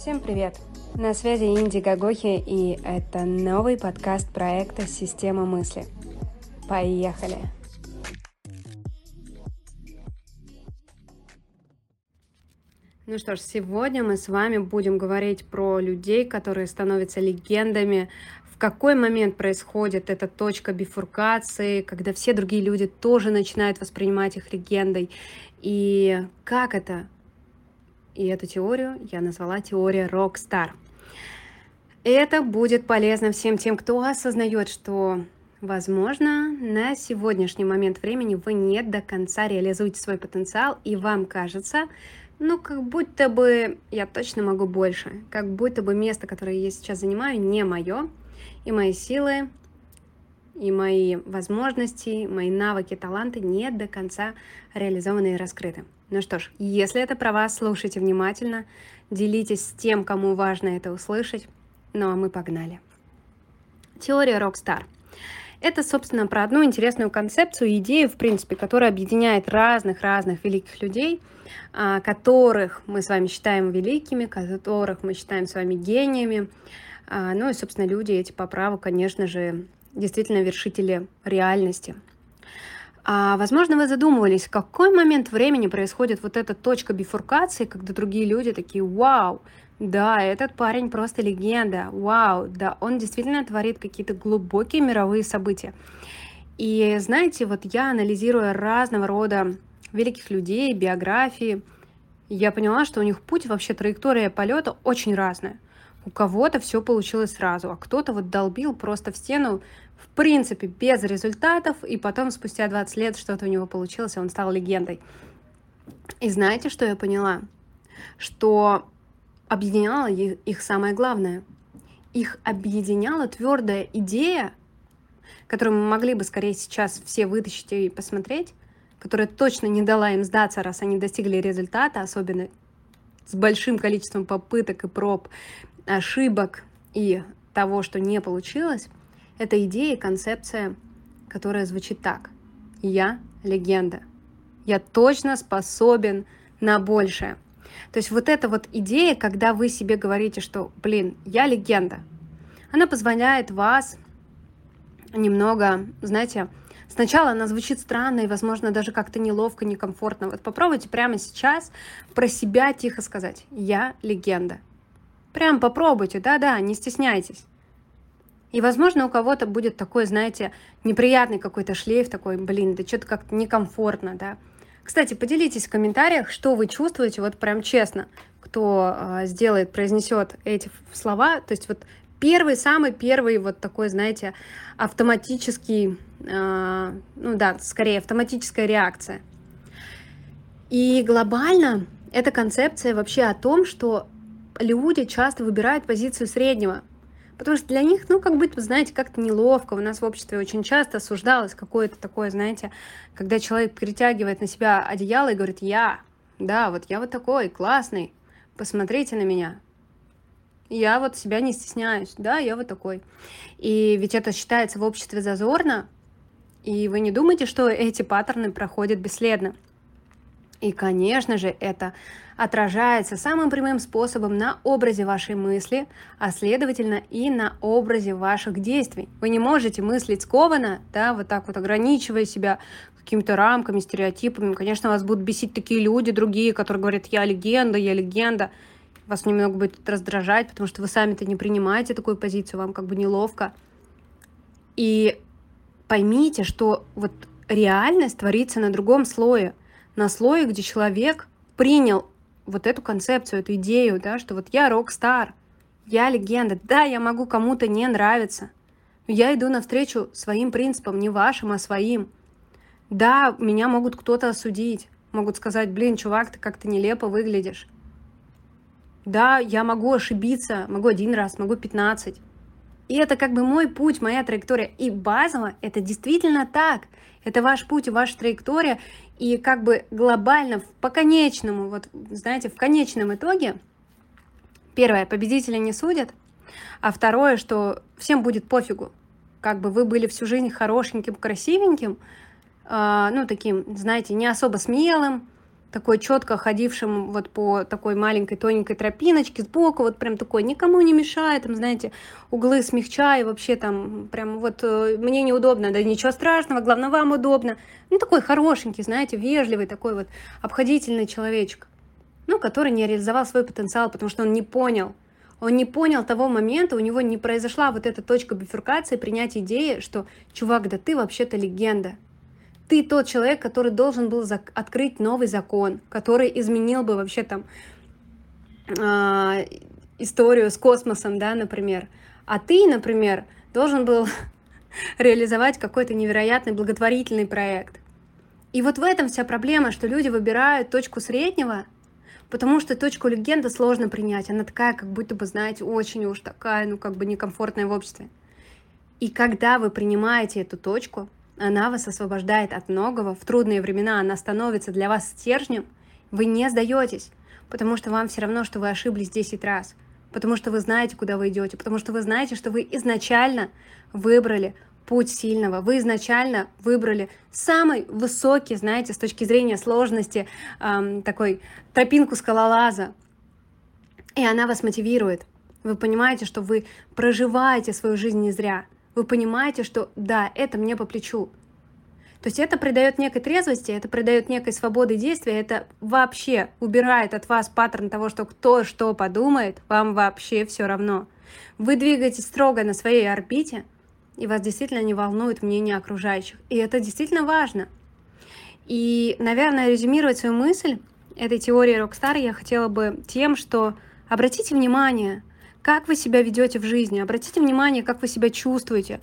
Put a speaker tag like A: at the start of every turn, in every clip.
A: Всем привет! На связи Инди Гагохи, и это новый подкаст проекта «Система мысли». Поехали! Ну что ж, сегодня мы с вами будем говорить про людей, которые становятся легендами, в какой момент происходит эта точка бифуркации, когда все другие люди тоже начинают воспринимать их легендой, и как это и эту теорию я назвала теория Rockstar. Это будет полезно всем тем, кто осознает, что, возможно, на сегодняшний момент времени вы не до конца реализуете свой потенциал, и вам кажется, ну, как будто бы я точно могу больше, как будто бы место, которое я сейчас занимаю, не мое, и мои силы, и мои возможности, мои навыки, таланты не до конца реализованы и раскрыты. Ну что ж, если это про вас, слушайте внимательно, делитесь с тем, кому важно это услышать. Ну а мы погнали. Теория Rockstar. Это, собственно, про одну интересную концепцию, идею, в принципе, которая объединяет разных-разных великих людей, а, которых мы с вами считаем великими, которых мы считаем с вами гениями. А, ну и, собственно, люди эти по праву, конечно же, действительно вершители реальности – а, возможно, вы задумывались, в какой момент времени происходит вот эта точка бифуркации, когда другие люди такие, вау, да, этот парень просто легенда, вау, да, он действительно творит какие-то глубокие мировые события. И знаете, вот я анализируя разного рода великих людей, биографии, я поняла, что у них путь, вообще траектория полета очень разная. У кого-то все получилось сразу, а кто-то вот долбил просто в стену в принципе, без результатов, и потом, спустя 20 лет, что-то у него получилось, и он стал легендой. И знаете, что я поняла? Что объединяло их самое главное. Их объединяла твердая идея, которую мы могли бы скорее сейчас все вытащить и посмотреть, которая точно не дала им сдаться, раз они достигли результата, особенно с большим количеством попыток и проб, ошибок и того, что не получилось, это идея и концепция, которая звучит так. Я легенда. Я точно способен на большее. То есть вот эта вот идея, когда вы себе говорите, что, блин, я легенда, она позволяет вас немного, знаете, сначала она звучит странно и, возможно, даже как-то неловко, некомфортно. Вот попробуйте прямо сейчас про себя тихо сказать «Я легенда». Прям попробуйте, да-да, не стесняйтесь. И, возможно, у кого-то будет такой, знаете, неприятный какой-то шлейф, такой, блин, да что-то как-то некомфортно, да. Кстати, поделитесь в комментариях, что вы чувствуете, вот прям честно, кто э, сделает, произнесет эти слова. То есть вот первый, самый первый вот такой, знаете, автоматический, э, ну да, скорее автоматическая реакция. И глобально эта концепция вообще о том, что люди часто выбирают позицию среднего. Потому что для них, ну, как будто, знаете, как-то неловко. У нас в обществе очень часто осуждалось какое-то такое, знаете, когда человек перетягивает на себя одеяло и говорит, я, да, вот я вот такой, классный, посмотрите на меня. Я вот себя не стесняюсь, да, я вот такой. И ведь это считается в обществе зазорно, и вы не думаете, что эти паттерны проходят бесследно. И, конечно же, это отражается самым прямым способом на образе вашей мысли, а следовательно и на образе ваших действий. Вы не можете мыслить скованно, да, вот так вот ограничивая себя какими-то рамками, стереотипами. Конечно, вас будут бесить такие люди, другие, которые говорят, я легенда, я легенда. Вас немного будет раздражать, потому что вы сами-то не принимаете такую позицию, вам как бы неловко. И поймите, что вот реальность творится на другом слое – на слое, где человек принял вот эту концепцию, эту идею, да, что вот я рок-стар, я легенда, да, я могу кому-то не нравиться, но я иду навстречу своим принципам, не вашим, а своим. Да, меня могут кто-то осудить, могут сказать, блин, чувак, ты как-то нелепо выглядишь. Да, я могу ошибиться, могу один раз, могу 15. И это как бы мой путь, моя траектория. И базово это действительно так. Это ваш путь ваша траектория. И как бы глобально, по конечному, вот знаете, в конечном итоге, первое, победителя не судят, а второе, что всем будет пофигу. Как бы вы были всю жизнь хорошеньким, красивеньким, э, ну, таким, знаете, не особо смелым, такой четко ходившим вот по такой маленькой тоненькой тропиночке сбоку, вот прям такой, никому не мешает, там, знаете, углы смягчая, вообще там прям вот э, мне неудобно, да ничего страшного, главное вам удобно. Ну, такой хорошенький, знаете, вежливый такой вот обходительный человечек, ну, который не реализовал свой потенциал, потому что он не понял, он не понял того момента, у него не произошла вот эта точка бифуркации, принять идеи, что, чувак, да ты вообще-то легенда, ты тот человек, который должен был открыть новый закон, который изменил бы вообще там э, историю с космосом, да, например. А ты, например, должен был реализовать какой-то невероятный благотворительный проект. И вот в этом вся проблема, что люди выбирают точку среднего, потому что точку легенды сложно принять. Она такая, как будто бы, знаете, очень уж такая, ну, как бы некомфортная в обществе. И когда вы принимаете эту точку, она вас освобождает от многого. В трудные времена она становится для вас стержнем. Вы не сдаетесь, потому что вам все равно, что вы ошиблись 10 раз. Потому что вы знаете, куда вы идете. Потому что вы знаете, что вы изначально выбрали путь сильного. Вы изначально выбрали самый высокий, знаете, с точки зрения сложности, эм, такой тропинку скалолаза. И она вас мотивирует. Вы понимаете, что вы проживаете свою жизнь не зря вы понимаете, что да, это мне по плечу. То есть это придает некой трезвости, это придает некой свободы действия, это вообще убирает от вас паттерн того, что кто что подумает, вам вообще все равно. Вы двигаетесь строго на своей орбите, и вас действительно не волнует мнение окружающих. И это действительно важно. И, наверное, резюмировать свою мысль этой теории Rockstar я хотела бы тем, что обратите внимание, как вы себя ведете в жизни, обратите внимание, как вы себя чувствуете,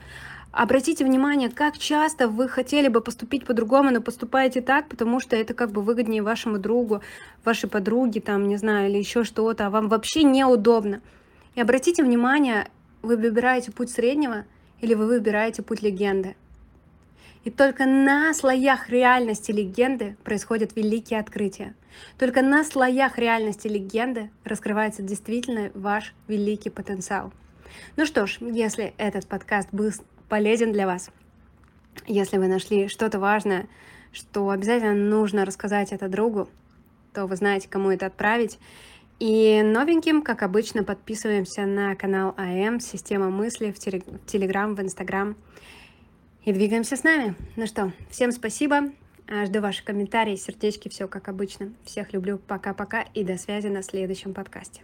A: обратите внимание, как часто вы хотели бы поступить по-другому, но поступаете так, потому что это как бы выгоднее вашему другу, вашей подруге, там, не знаю, или еще что-то, а вам вообще неудобно. И обратите внимание, вы выбираете путь среднего или вы выбираете путь легенды. И только на слоях реальности легенды происходят великие открытия. Только на слоях реальности легенды раскрывается действительно ваш великий потенциал. Ну что ж, если этот подкаст был полезен для вас, если вы нашли что-то важное, что обязательно нужно рассказать это другу, то вы знаете, кому это отправить. И новеньким, как обычно, подписываемся на канал АМ, Система мысли в Телеграм, в Инстаграм и двигаемся с нами. Ну что, всем спасибо. А, жду ваши комментарии, сердечки, все как обычно. Всех люблю. Пока-пока и до связи на следующем подкасте.